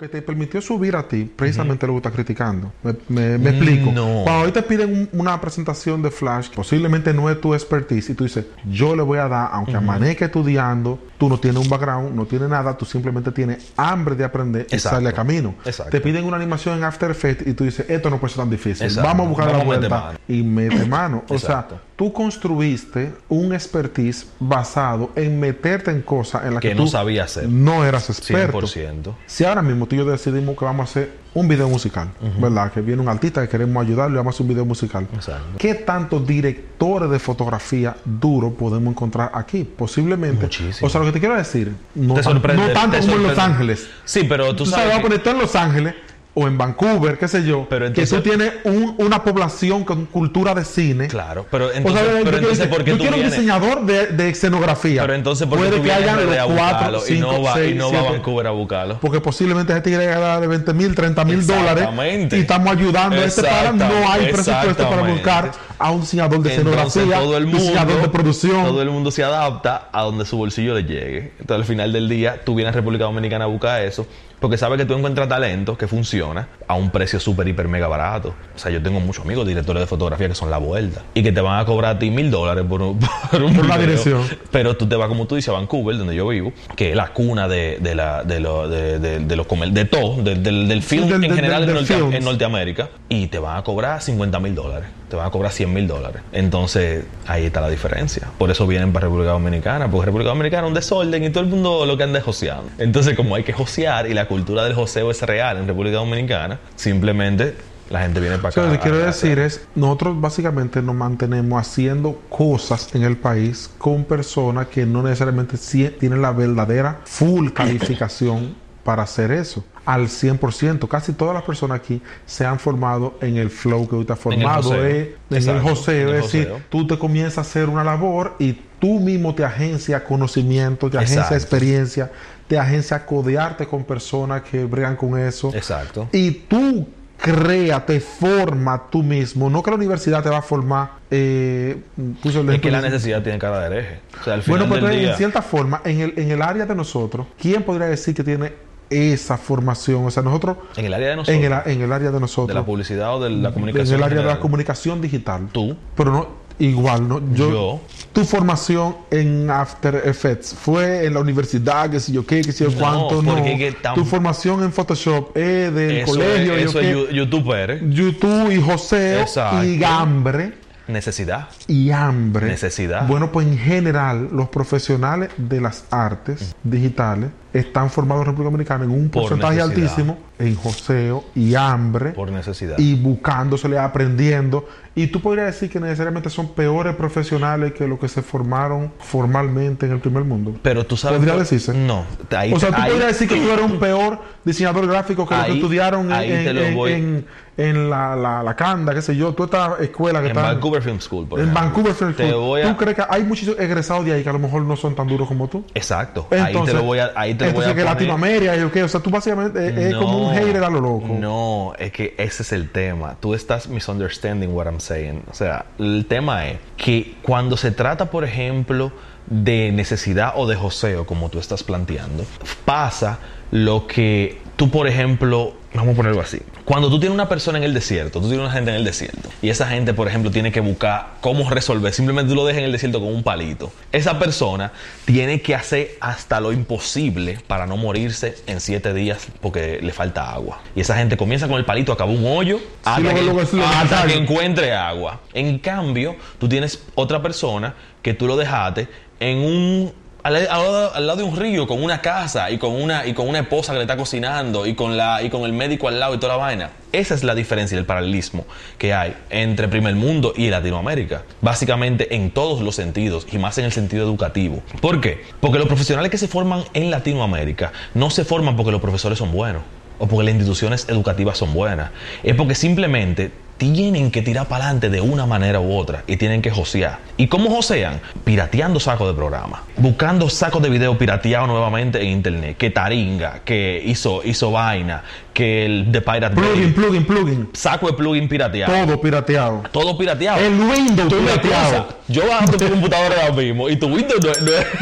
Que te permitió subir a ti, precisamente lo que estás criticando. Me, me- me explico. No. Cuando hoy te piden un- una presentación de Flash, posiblemente no es tu expertise, y tú dices, yo le voy a dar, aunque amanezca estudiando, tú no tienes un background, no tienes nada, tú simplemente tienes hambre de aprender y Exacto. sale a camino. Exacto. Te piden una animación en After Effects y tú dices, esto no puede ser tan difícil. Exacto. Vamos a buscar Vamos la vuelta mano. y mete mano. O sea, tú construiste un expertise basado en meterte en cosas en las que, Que no tú sabía hacer. no eras experto. 100%. Si ahora mismo tú y yo decidimos que vamos a hacer un video musical, ¿verdad? Que viene un artista que queremos ayudarle, vamos a hacer un video musical. Exacto. ¿Qué tantos directores de fotografía duro podemos encontrar aquí? Posiblemente. Muchísimo. O sea, lo que te quiero decir, no, Te tan- no tanto como en Los. Ángeles. Sí, pero tú Tú sabes, sabes. vamos a que- poner tú en Los Ángeles o en Vancouver, qué sé yo, Pero que tú tienes un- una población con cultura de cine. Claro, pero O sea, entonces, yo pero quiero entonces decir, ¿por qué yo tú quiero un diseñador de, de escenografía. Pero entonces, ¿por qué Puede tú que hayan los cuatro, y no va, y seis, no va a. Vancouver a buscarlo? Porque posiblemente ese tigre gana de 20 mil, 30 mil dólares. Exactamente. Y estamos ayudando a este para. No hay presupuesto para buscar a un diseñador de Entonces escenografía, todo el mundo, diseñador de producción. todo el mundo se adapta a donde su bolsillo le llegue. Entonces al final del día tú vienes a República Dominicana a buscar eso porque sabes que tú encuentras talento que funciona a un precio súper, hiper, mega barato. O sea, yo tengo muchos amigos directores de fotografía que son la vuelta y que te van a cobrar a ti mil dólares por un, por un Por la dirección. Pero tú te vas, como tú dices, a Vancouver, donde yo vivo, que es la cuna de, de, la, de, lo- de, de- de los comer- de todo, del, del, film del- en general del en, Norte- en Norteamérica, y te van a cobrar 50 mil dólares, te van a cobrar 100 mil dólares. Entonces, ahí está la diferencia. Por eso vienen para República Dominicana, porque República Dominicana es un desorden y todo el mundo lo que anda es joseando. Entonces, como hay que josear y la cultura del joseo es real en República Dominicana, simplemente la gente viene para O sea, acá. lo que quiero decir es, nosotros básicamente nos mantenemos haciendo cosas en el país con personas que no necesariamente tienen la verdadera full calificación para hacer eso. Al 100%. Casi todas las personas aquí se han formado en el flow que hoy está En el formado. joseo. eh, En el joseo. en el Es decir, tú te comienzas a hacer una labor y tú mismo te agencia conocimiento, te agencia Exacto. experiencia, te agencia codearte con personas que bregan con eso. Exacto. Y tú crea, te forma tú mismo. No que la universidad te va a formar. Eh, puso el Es que la necesidad tiene cara de hereje. O sea, al final Bueno, pero del día... en cierta forma, en el, en el área de nosotros, ¿quién podría decir que tiene esa formación? O sea, nosotros. En el área de nosotros. En el, en el área de nosotros. de la publicidad o de la en comunicación. el área de la comunicación digital. Tú. Pero no, igual, ¿no? Yo, Yo. Tu formación en After Effects fue en la universidad, que si yo qué, que si yo No, cuánto, no. que tam- Tu formación en Photoshop es del Eso colegio, es, yo eso qué. es yu- youtuber. YouTube y José Exacto. y Gambre Necesidad. y hambre. Necesidad. Bueno, pues en general, los profesionales de las artes digitales están formados en República Dominicana en un Por porcentaje necesidad. altísimo en joseo y hambre Por necesidad. y buscándosele, aprendiendo. Y tú podrías decir que necesariamente son peores profesionales que los que se formaron formalmente en el primer mundo. Pero tú sabes. ¿Podría decirse? No. Ahí, o sea, tú ahí- podrías decir que tú eres un peor diseñador gráfico que los que Ahí- estudiaron en, ahí te en- voy- en- en la, la, la Canda, qué sé yo, tú esta escuela que En está Vancouver Film School, por en ejemplo. Vancouver Film Te School. voy a- ¿Tú crees que hay muchos egresados de ahí que a lo mejor no son tan duros como tú? Exacto. ahí te lo voy a, ahí te lo voy entonces a que poner. Latinoamérica y qué, o sea, tú básicamente es, es como un hater a lo loco. No, es que ese es el tema. Tú estás misunderstanding what I'm saying. O sea, el tema es que cuando se trata, por ejemplo, de necesidad o de joseo, como tú estás planteando, pasa lo que tú, por ejemplo, vamos a ponerlo así. Cuando tú tienes una persona en el desierto, tú tienes una gente en el desierto, y esa gente, por ejemplo, tiene que buscar cómo resolver, simplemente tú lo dejas en el desierto con un palito. Esa persona tiene que hacer hasta lo imposible para no morirse en siete días porque le falta agua. Y esa gente comienza con el palito, acaba un hoyo, hasta, que, lo hasta que encuentre agua. En cambio, tú tienes otra persona que tú lo dejaste en un al, lado de un río con una casa y con una y con una esposa que le está cocinando y con la y con el médico al lado y toda la vaina. Esa es la diferencia y el paralelismo que hay entre primer mundo y Latinoamérica. Básicamente en todos los sentidos y más en el sentido educativo. ¿Por qué? Porque los profesionales que se forman en Latinoamérica no se forman porque los profesores son buenos o porque las instituciones educativas son buenas. Es porque simplemente tienen que tirar para adelante de una manera u otra y tienen que josear. ¿Y cómo josean? Pirateando sacos de programa, buscando sacos de video pirateados nuevamente en internet, que Taringa, que hizo, hizo vaina, que el de Pirate Plugin, plugin, plugin. saco de plugin pirateado. Todo pirateado. Todo pirateado. El Windows Tú me pirateado. Yo bajo tu computadora ahora mismo y tu Windows no,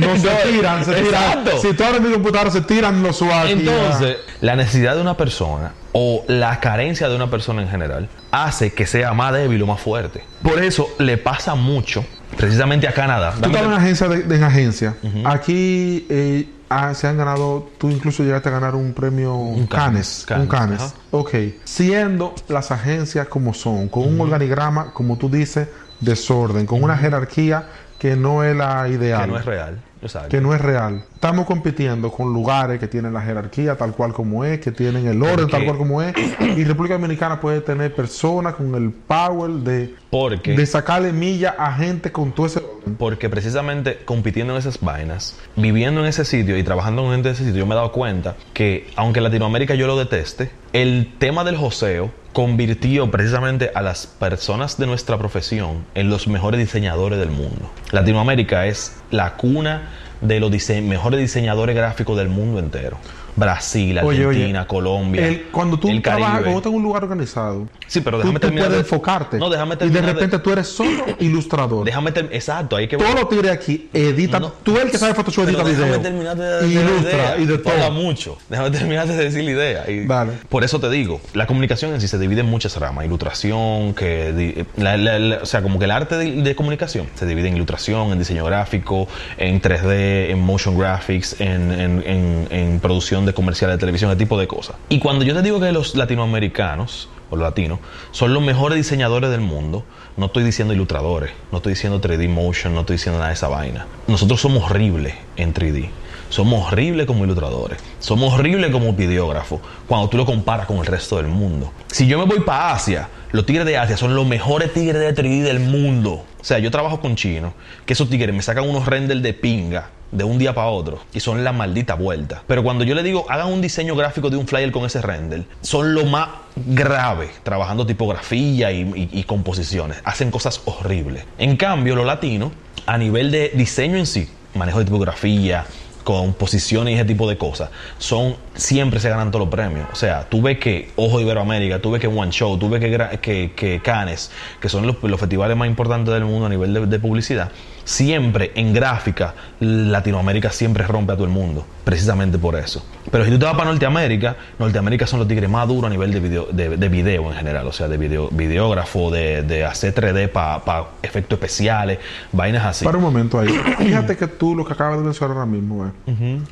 no, No se tiran, se tiran. Exacto. Si tú abres mi computadora, se tiran los y Entonces, la necesidad de una persona o la carencia de una persona en general hace que sea más débil o más fuerte. Por eso le pasa mucho, precisamente a Canadá. Tú estabas en agencia de, de- en agencia. Aquí eh, ah, se han ganado, tú incluso llegaste a ganar un premio Cannes, Canes. Un Canes. ajá. Ok. Siendo las agencias como son, con un organigrama, como tú dices, desorden, con una jerarquía que no es la ideal. que no es real. Exacto. que no es real. Estamos compitiendo con lugares que tienen la jerarquía tal cual como es, que tienen el orden tal cual como es. Y República Dominicana puede tener personas con el power de, Porque- de sacarle milla a gente con todo ese. Porque precisamente compitiendo en esas vainas, viviendo en ese sitio y trabajando con gente de ese sitio, yo me he dado cuenta que, aunque Latinoamérica yo lo deteste, el tema del joseo convirtió precisamente a las personas de nuestra profesión en los mejores diseñadores del mundo. Latinoamérica es la cuna de los mejores diseñadores gráficos del mundo entero. Brasil, Oye, oye, Argentina, Colombia. El- cuando tú el trabajas, Caribe. en un lugar organizado, Sí, pero tú, déjame tú terminar. puedes de- enfocarte. No, déjame y de terminar. de- repente tú eres solo ilustrador. Déjame ter- Exacto, hay que Todos los tigres aquí editan. No, tú eres el que sabe Photoshop, edita déjame video. terminar de, ilustra idea. y de Tú todo. mucho. Déjame terminar de decir la idea. Y Dale. Por eso te digo, la comunicación en sí se divide en muchas ramas. Ilustración, que la- la- la- o sea, como que el arte de, de comunicación se divide en ilustración, en diseño gráfico, en 3D, en motion graphics, en, en- en- en producción de comerciales de televisión, ese tipo de cosas. Y cuando yo te digo que los latinoamericanos o los latinos son los mejores diseñadores del mundo, no estoy diciendo ilustradores, no estoy diciendo 3D motion, no estoy diciendo nada de esa vaina. Nosotros somos horribles en 3D. Somos horribles como ilustradores. Somos horribles como videógrafos cuando tú lo comparas con el resto del mundo. Si yo me voy para Asia, los tigres de Asia son los mejores tigres de 3D del mundo. O sea, yo trabajo con chinos, que esos tigres me sacan unos renders de pinga de un día para otro y son la maldita vuelta. Pero cuando yo le digo, hagan un diseño gráfico de un flyer con ese render, son lo más grave, trabajando tipografía y, y- composiciones. Hacen cosas horribles. En cambio, los latinos, a nivel de diseño en sí, manejo de tipografía, composiciones y ese tipo de cosas, son siempre se ganan todos los premios. O sea, tú ves que Ojo de Iberoamérica, tú ves que One Show, tú ves que, que, que Cannes, que son los, los festivales más importantes del mundo a nivel de, de publicidad, siempre en gráfica, Latinoamérica siempre rompe a todo el mundo, precisamente por eso. Pero si tú te vas para Norteamérica, Norteamérica son los tigres más duros a nivel de video, de, de video en general, o sea, de video, videógrafo, de, de hacer 3D para efectos especiales, vainas así. Para un momento ahí. Fíjate que tú lo que acabas de mencionar ahora mismo es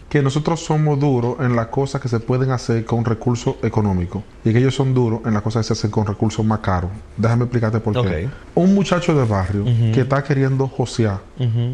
que nosotros somos duros en las cosas que se pueden hacer con recursos económicos y que ellos son duros en las cosas que se hacen con recursos más caros. Déjame explicarte por qué. Un muchacho de barrio que está queriendo josear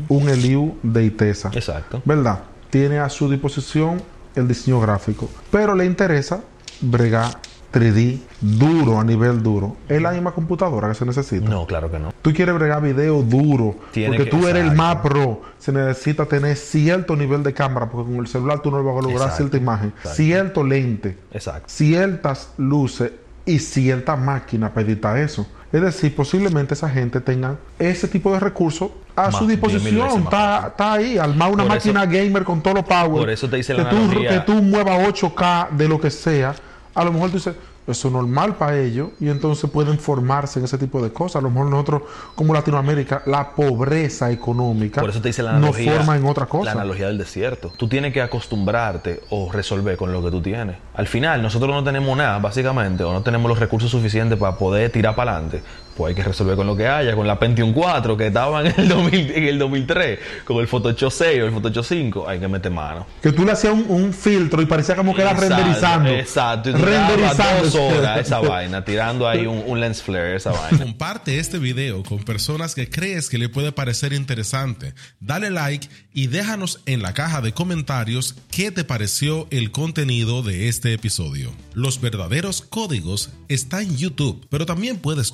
un Eliu de Itesa, Exacto. ¿verdad? Tiene a su disposición el diseño gráfico, pero le interesa bregar 3D duro a nivel duro. Es la misma computadora que se necesita. No, claro que no. Tú quieres bregar video duro, Tiene porque que- tú eres el más pro. Se necesita tener cierto nivel de cámara, porque con el celular tú no vas a lograr Exacto, cierta imagen. exacto. Cierto lente, Exacto. ciertas luces y cierta máquina para editar eso. Es decir, posiblemente esa gente tenga ese tipo de recursos a Más, su disposición. Está, ahí, armar una Por eso- máquina gamer con todos los power. por eso te hice que la tú, analogía. que tú muevas 8K de lo que sea. A lo mejor tú dices, eso es normal para ellos y entonces pueden formarse en ese tipo de cosas. A lo mejor nosotros, como Latinoamérica, la pobreza económica Por eso te hice la nos analogía. forma en otra La cosa. analogía del desierto. Tú tienes que acostumbrarte o resolver con lo que tú tienes. Al final, nosotros no tenemos nada, básicamente, o no tenemos los recursos suficientes para poder tirar para adelante. Pues hay que resolver con lo que haya, con la Pentium 4 que estaba en el, 2000 en el 2003, con el Photoshop 6 o el Photoshop 5, hay que meter mano. Que tú le hacías un, un filtro y parecía como que era renderizando. exacto. Y tú Renderizando. dos horas esa vaina, tirando ahí un, un lens flare, esa vaina. Comparte este video con personas que crees que le puede parecer interesante. Dale like y déjanos en la caja de comentarios qué te pareció el contenido de este episodio. Los verdaderos códigos están en YouTube, pero también puedes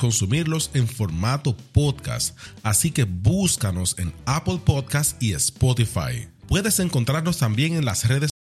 en formato podcast, así que búscanos en Apple Podcast y Spotify. Puedes encontrarnos también en las redes